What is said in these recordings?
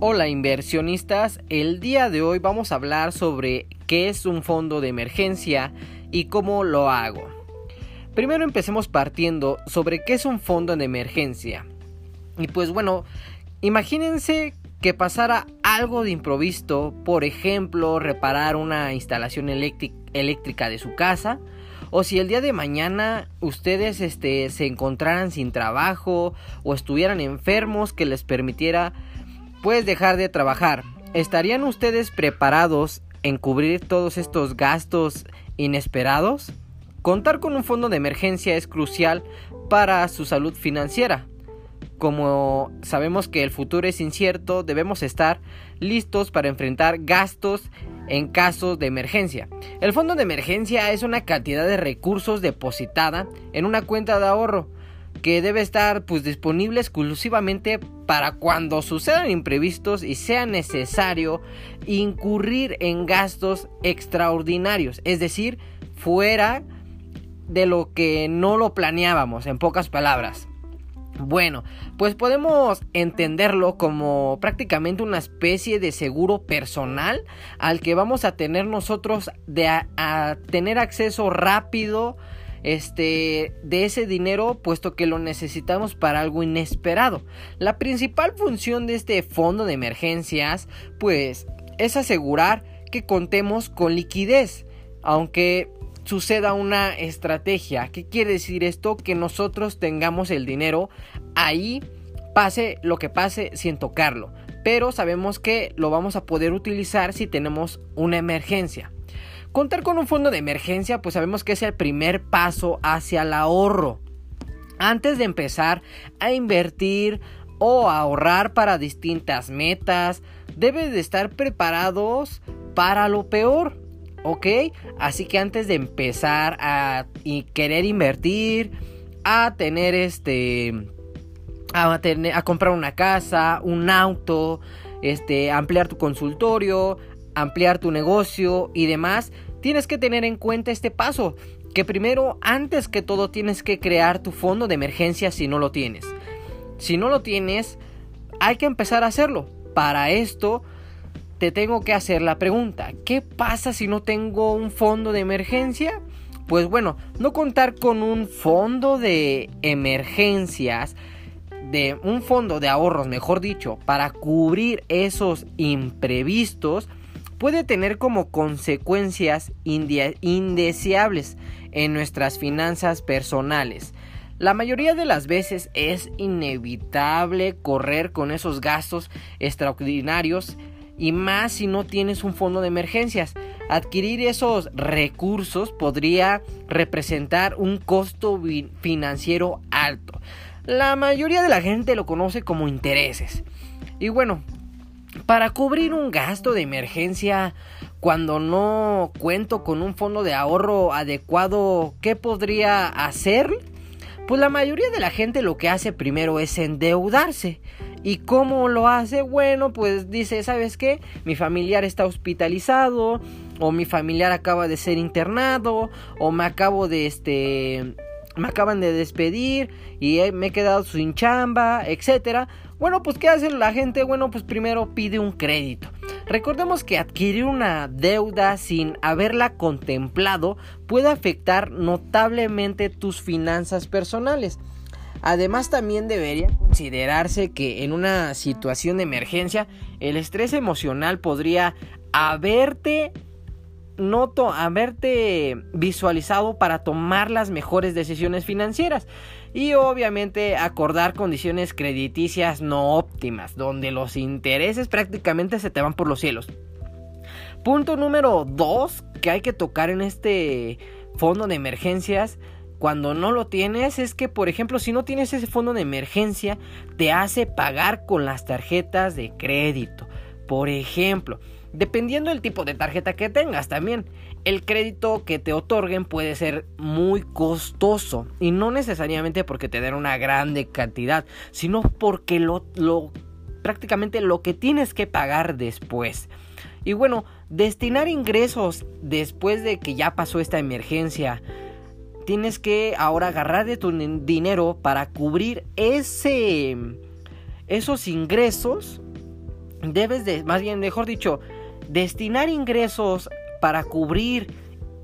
Hola inversionistas, el día de hoy vamos a hablar sobre qué es un fondo de emergencia y cómo lo hago. Primero empecemos partiendo sobre qué es un fondo de emergencia. Y pues bueno, imagínense que pasara algo de improviso, por ejemplo, reparar una instalación eléctrica de su casa, o si el día de mañana ustedes este, se encontraran sin trabajo o estuvieran enfermos que les permitiera Puedes dejar de trabajar. ¿Estarían ustedes preparados en cubrir todos estos gastos inesperados? Contar con un fondo de emergencia es crucial para su salud financiera. Como sabemos que el futuro es incierto, debemos estar listos para enfrentar gastos en caso de emergencia. El fondo de emergencia es una cantidad de recursos depositada en una cuenta de ahorro que debe estar pues disponible exclusivamente para cuando sucedan imprevistos y sea necesario incurrir en gastos extraordinarios, es decir, fuera de lo que no lo planeábamos, en pocas palabras. Bueno, pues podemos entenderlo como prácticamente una especie de seguro personal al que vamos a tener nosotros de a tener acceso rápido este, de ese dinero puesto que lo necesitamos para algo inesperado. La principal función de este fondo de emergencias pues es asegurar que contemos con liquidez, aunque suceda una estrategia. ¿Qué quiere decir esto? Que nosotros tengamos el dinero ahí, pase lo que pase sin tocarlo. Pero sabemos que lo vamos a poder utilizar si tenemos una emergencia. Contar con un fondo de emergencia pues sabemos que es el primer paso hacia el ahorro. Antes de empezar a invertir o a ahorrar para distintas metas, debes de estar preparados para lo peor. ¿Ok? Así que antes de empezar a querer invertir, a tener este... A, tener, a comprar una casa, un auto, este, ampliar tu consultorio, ampliar tu negocio y demás, tienes que tener en cuenta este paso, que primero, antes que todo, tienes que crear tu fondo de emergencia si no lo tienes. Si no lo tienes, hay que empezar a hacerlo. Para esto, te tengo que hacer la pregunta, ¿qué pasa si no tengo un fondo de emergencia? Pues bueno, no contar con un fondo de emergencias, de un fondo de ahorros, mejor dicho, para cubrir esos imprevistos, puede tener como consecuencias indeseables en nuestras finanzas personales. La mayoría de las veces es inevitable correr con esos gastos extraordinarios y más si no tienes un fondo de emergencias. Adquirir esos recursos podría representar un costo financiero alto. La mayoría de la gente lo conoce como intereses. Y bueno, para cubrir un gasto de emergencia cuando no cuento con un fondo de ahorro adecuado, ¿qué podría hacer? Pues la mayoría de la gente lo que hace primero es endeudarse. ¿Y cómo lo hace? Bueno, pues dice, ¿sabes qué? Mi familiar está hospitalizado, o mi familiar acaba de ser internado, o me acabo de este me acaban de despedir y me he quedado sin chamba, etcétera. Bueno, pues ¿qué hace la gente? Bueno, pues primero pide un crédito. Recordemos que adquirir una deuda sin haberla contemplado puede afectar notablemente tus finanzas personales. Además también debería considerarse que en una situación de emergencia el estrés emocional podría haberte noto haberte visualizado para tomar las mejores decisiones financieras y obviamente acordar condiciones crediticias no óptimas, donde los intereses prácticamente se te van por los cielos. Punto número 2 que hay que tocar en este fondo de emergencias cuando no lo tienes es que, por ejemplo, si no tienes ese fondo de emergencia, te hace pagar con las tarjetas de crédito. Por ejemplo, dependiendo del tipo de tarjeta que tengas también. El crédito que te otorguen puede ser muy costoso y no necesariamente porque te den una grande cantidad, sino porque lo, lo prácticamente lo que tienes que pagar después. Y bueno, destinar ingresos después de que ya pasó esta emergencia. Tienes que ahora agarrar de tu dinero para cubrir ese esos ingresos debes de, más bien, mejor dicho, destinar ingresos para cubrir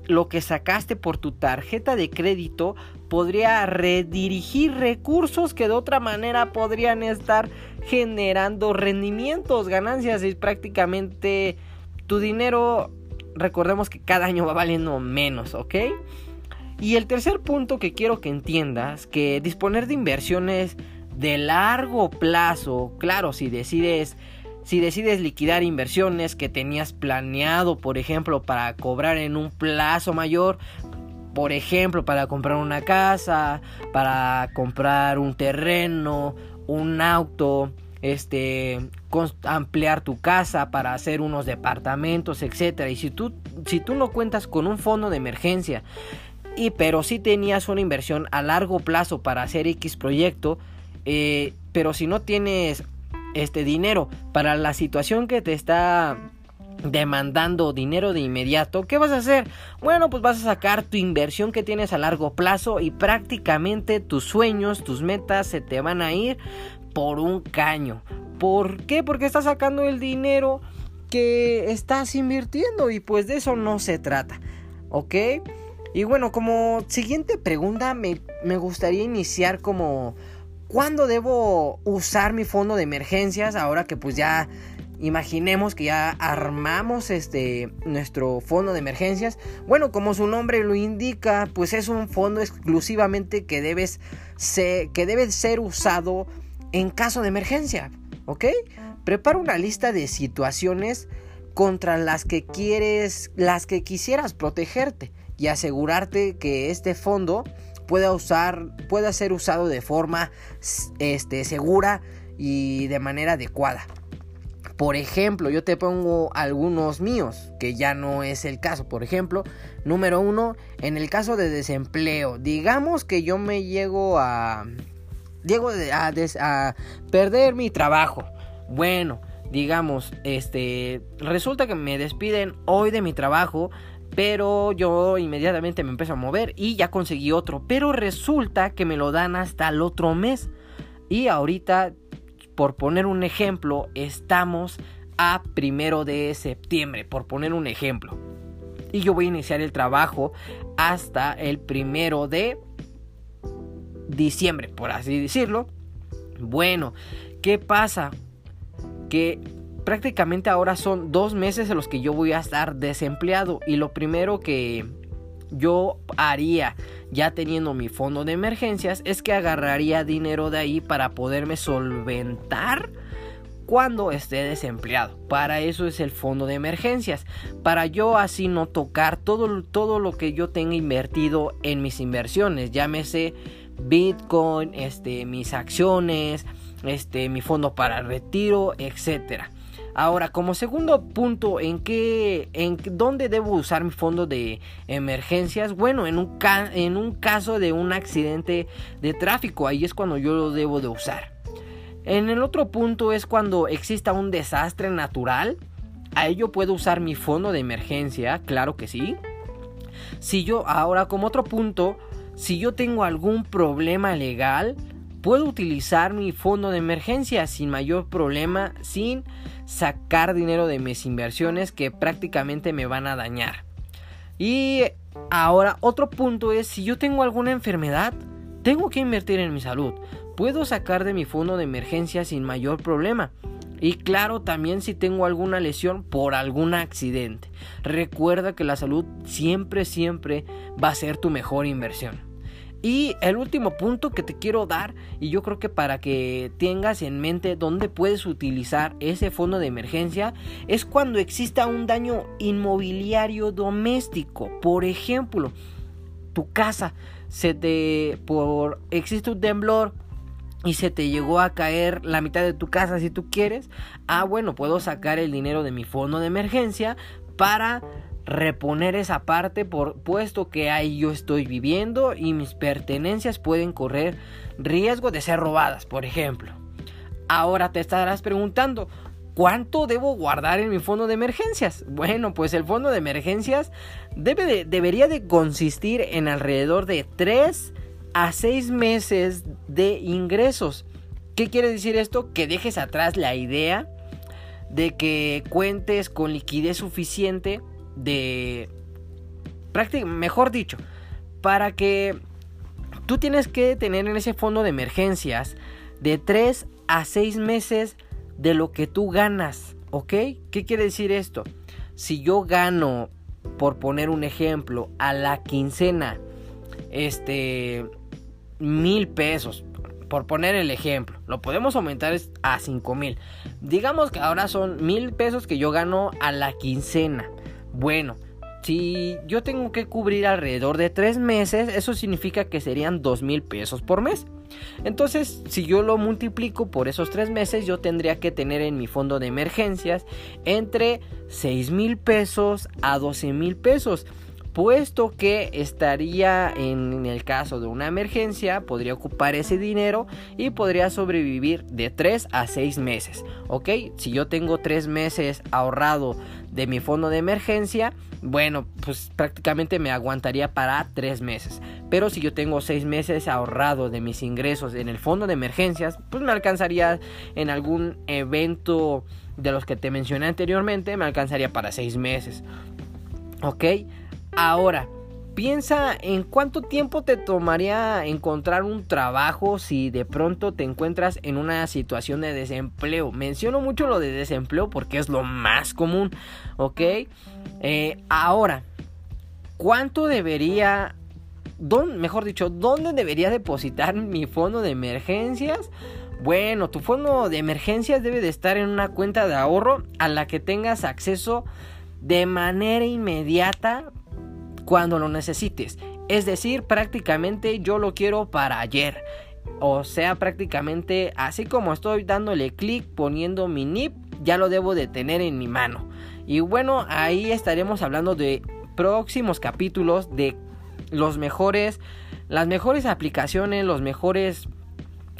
lo que sacaste por tu tarjeta de crédito podría redirigir recursos que de otra manera podrían estar generando rendimientos, ganancias y prácticamente tu dinero, recordemos que cada año va valiendo menos, ¿ok? Y el tercer punto que quiero que entiendas, que disponer de inversiones de largo plazo, claro, si decides si decides liquidar inversiones que tenías planeado, por ejemplo, para cobrar en un plazo mayor, por ejemplo, para comprar una casa, para comprar un terreno, un auto, este ampliar tu casa para hacer unos departamentos, etcétera. Y si tú si tú no cuentas con un fondo de emergencia y pero si tenías una inversión a largo plazo para hacer X proyecto, eh, pero si no tienes este dinero para la situación que te está demandando dinero de inmediato, ¿qué vas a hacer? Bueno, pues vas a sacar tu inversión que tienes a largo plazo y prácticamente tus sueños, tus metas se te van a ir por un caño. ¿Por qué? Porque estás sacando el dinero que estás invirtiendo y pues de eso no se trata. ¿Ok? Y bueno, como siguiente pregunta me, me gustaría iniciar como ¿Cuándo debo usar mi fondo de emergencias? Ahora que pues ya imaginemos que ya armamos este nuestro fondo de emergencias. Bueno, como su nombre lo indica, pues es un fondo exclusivamente que debes que debe ser usado en caso de emergencia, ¿ok? Prepara una lista de situaciones contra las que quieres, las que quisieras protegerte y asegurarte que este fondo pueda usar, pueda ser usado de forma este, segura y de manera adecuada. Por ejemplo, yo te pongo algunos míos, que ya no es el caso. Por ejemplo, número uno, en el caso de desempleo, digamos que yo me llego a, llego a, a perder mi trabajo. Bueno, digamos, este, resulta que me despiden hoy de mi trabajo pero yo inmediatamente me empiezo a mover y ya conseguí otro. Pero resulta que me lo dan hasta el otro mes. Y ahorita, por poner un ejemplo, estamos a primero de septiembre. Por poner un ejemplo. Y yo voy a iniciar el trabajo hasta el primero de diciembre, por así decirlo. Bueno, ¿qué pasa? Que prácticamente ahora son dos meses en los que yo voy a estar desempleado y lo primero que yo haría ya teniendo mi fondo de emergencias es que agarraría dinero de ahí para poderme solventar cuando esté desempleado. Para eso es el fondo de emergencias. Para yo así no tocar todo, todo lo que yo tenga invertido en mis inversiones. Llámese Bitcoin, este, mis acciones, este, mi fondo para retiro, etcétera. Ahora, como segundo punto, ¿en qué, en dónde debo usar mi fondo de emergencias? Bueno, en un, en un caso de un accidente de tráfico, ahí es cuando yo lo debo de usar. En el otro punto es cuando exista un desastre natural. A ello puedo usar mi fondo de emergencia, claro que sí. Si yo, ahora como otro punto, si yo tengo algún problema legal, puedo utilizar mi fondo de emergencia sin mayor problema, sin sacar dinero de mis inversiones que prácticamente me van a dañar. Y ahora otro punto es si yo tengo alguna enfermedad, tengo que invertir en mi salud. Puedo sacar de mi fondo de emergencia sin mayor problema. Y claro, también si tengo alguna lesión por algún accidente. Recuerda que la salud siempre, siempre va a ser tu mejor inversión. Y el último punto que te quiero dar, y yo creo que para que tengas en mente dónde puedes utilizar ese fondo de emergencia, es cuando exista un daño inmobiliario doméstico. Por ejemplo, tu casa se te por existe un temblor y se te llegó a caer la mitad de tu casa si tú quieres, ah bueno, puedo sacar el dinero de mi fondo de emergencia para reponer esa parte por puesto que ahí yo estoy viviendo y mis pertenencias pueden correr riesgo de ser robadas, por ejemplo. Ahora te estarás preguntando, ¿cuánto debo guardar en mi fondo de emergencias? Bueno, pues el fondo de emergencias debe debería de consistir en alrededor de 3 a 6 meses de ingresos. ¿Qué quiere decir esto? Que dejes atrás la idea de que cuentes con liquidez suficiente de mejor dicho, para que tú tienes que tener en ese fondo de emergencias de 3 a 6 meses de lo que tú ganas, ¿ok? ¿Qué quiere decir esto? Si yo gano, por poner un ejemplo, a la quincena, este, mil pesos, por poner el ejemplo, lo podemos aumentar a 5 mil. Digamos que ahora son mil pesos que yo gano a la quincena. Bueno, si yo tengo que cubrir alrededor de 3 meses, eso significa que serían 2 mil pesos por mes. Entonces, si yo lo multiplico por esos 3 meses, yo tendría que tener en mi fondo de emergencias entre 6 mil pesos a 12 mil pesos puesto que estaría en el caso de una emergencia, podría ocupar ese dinero y podría sobrevivir de 3 a 6 meses. ¿Ok? Si yo tengo 3 meses ahorrado de mi fondo de emergencia, bueno, pues prácticamente me aguantaría para 3 meses. Pero si yo tengo 6 meses ahorrado de mis ingresos en el fondo de emergencias, pues me alcanzaría en algún evento de los que te mencioné anteriormente, me alcanzaría para 6 meses. ¿Ok? Ahora, piensa en cuánto tiempo te tomaría encontrar un trabajo si de pronto te encuentras en una situación de desempleo. Menciono mucho lo de desempleo porque es lo más común, ¿ok? Eh, ahora, ¿cuánto debería, mejor dicho, dónde debería depositar mi fondo de emergencias? Bueno, tu fondo de emergencias debe de estar en una cuenta de ahorro a la que tengas acceso de manera inmediata cuando lo necesites. Es decir, prácticamente yo lo quiero para ayer. O sea, prácticamente así como estoy dándole clic poniendo mi NIP, ya lo debo de tener en mi mano. Y bueno, ahí estaremos hablando de próximos capítulos de los mejores, las mejores aplicaciones, los mejores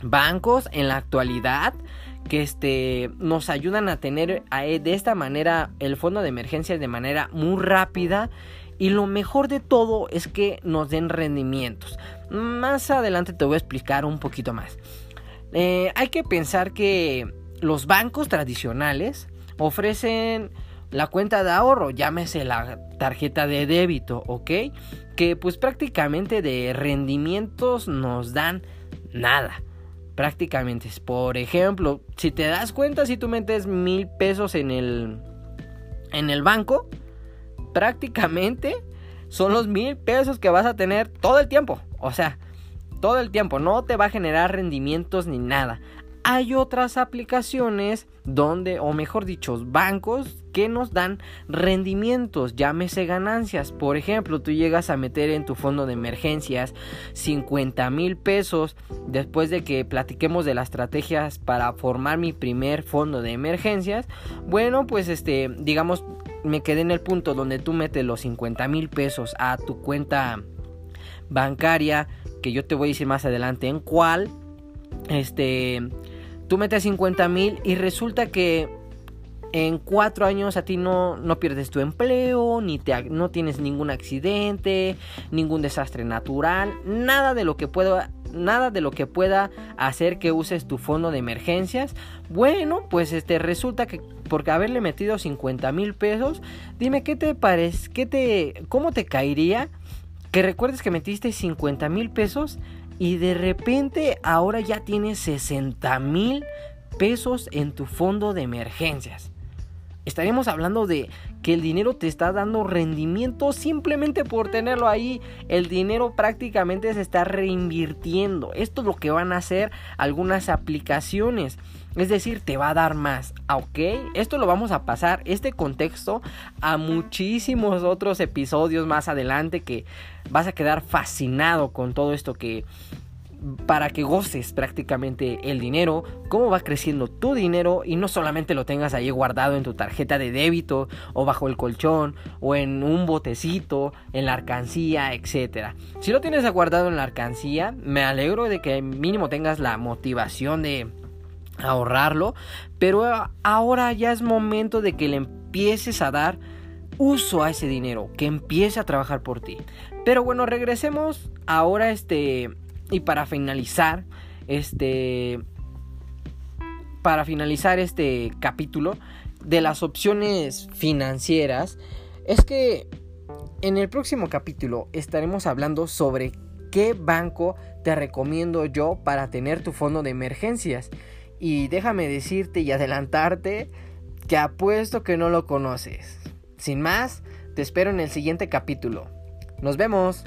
bancos en la actualidad que este, nos ayudan a tener de esta manera el fondo de emergencias de manera muy rápida y lo mejor de todo es que nos den rendimientos. Más adelante te voy a explicar un poquito más. Eh, hay que pensar que los bancos tradicionales ofrecen la cuenta de ahorro, llámese la tarjeta de débito, ¿ok? Que pues prácticamente de rendimientos nos dan nada. Prácticamente. Por ejemplo, si te das cuenta, si tú metes mil pesos en el, en el banco, prácticamente son los mil pesos que vas a tener todo el tiempo. O sea, todo el tiempo. No te va a generar rendimientos ni nada. Hay otras aplicaciones donde, o mejor dicho, bancos que nos dan rendimientos, llámese ganancias. Por ejemplo, tú llegas a meter en tu fondo de emergencias 50 mil pesos después de que platiquemos de las estrategias para formar mi primer fondo de emergencias. Bueno, pues este, digamos, me quedé en el punto donde tú metes los 50 mil pesos a tu cuenta bancaria, que yo te voy a decir más adelante en cuál, este, tú metes 50 mil y resulta que en cuatro años a ti no, no pierdes tu empleo, ni te, no tienes ningún accidente, ningún desastre natural, nada de lo que pueda nada de lo que pueda hacer que uses tu fondo de emergencias. Bueno, pues este resulta que porque haberle metido 50 mil pesos, dime qué te parece, qué te, cómo te caería que recuerdes que metiste 50 mil pesos y de repente ahora ya tienes 60 mil pesos en tu fondo de emergencias. Estaríamos hablando de que el dinero te está dando rendimiento simplemente por tenerlo ahí. El dinero prácticamente se está reinvirtiendo. Esto es lo que van a hacer algunas aplicaciones. Es decir, te va a dar más. ¿Ok? Esto lo vamos a pasar, este contexto, a muchísimos otros episodios más adelante que vas a quedar fascinado con todo esto que para que goces prácticamente el dinero, cómo va creciendo tu dinero y no solamente lo tengas ahí guardado en tu tarjeta de débito o bajo el colchón o en un botecito, en la alcancía, etcétera. Si lo tienes guardado en la alcancía, me alegro de que mínimo tengas la motivación de ahorrarlo, pero ahora ya es momento de que le empieces a dar uso a ese dinero, que empiece a trabajar por ti. Pero bueno, regresemos ahora este y para finalizar, este. Para finalizar este capítulo, de las opciones financieras es que en el próximo capítulo estaremos hablando sobre qué banco te recomiendo yo para tener tu fondo de emergencias. Y déjame decirte y adelantarte que apuesto que no lo conoces. Sin más, te espero en el siguiente capítulo. Nos vemos.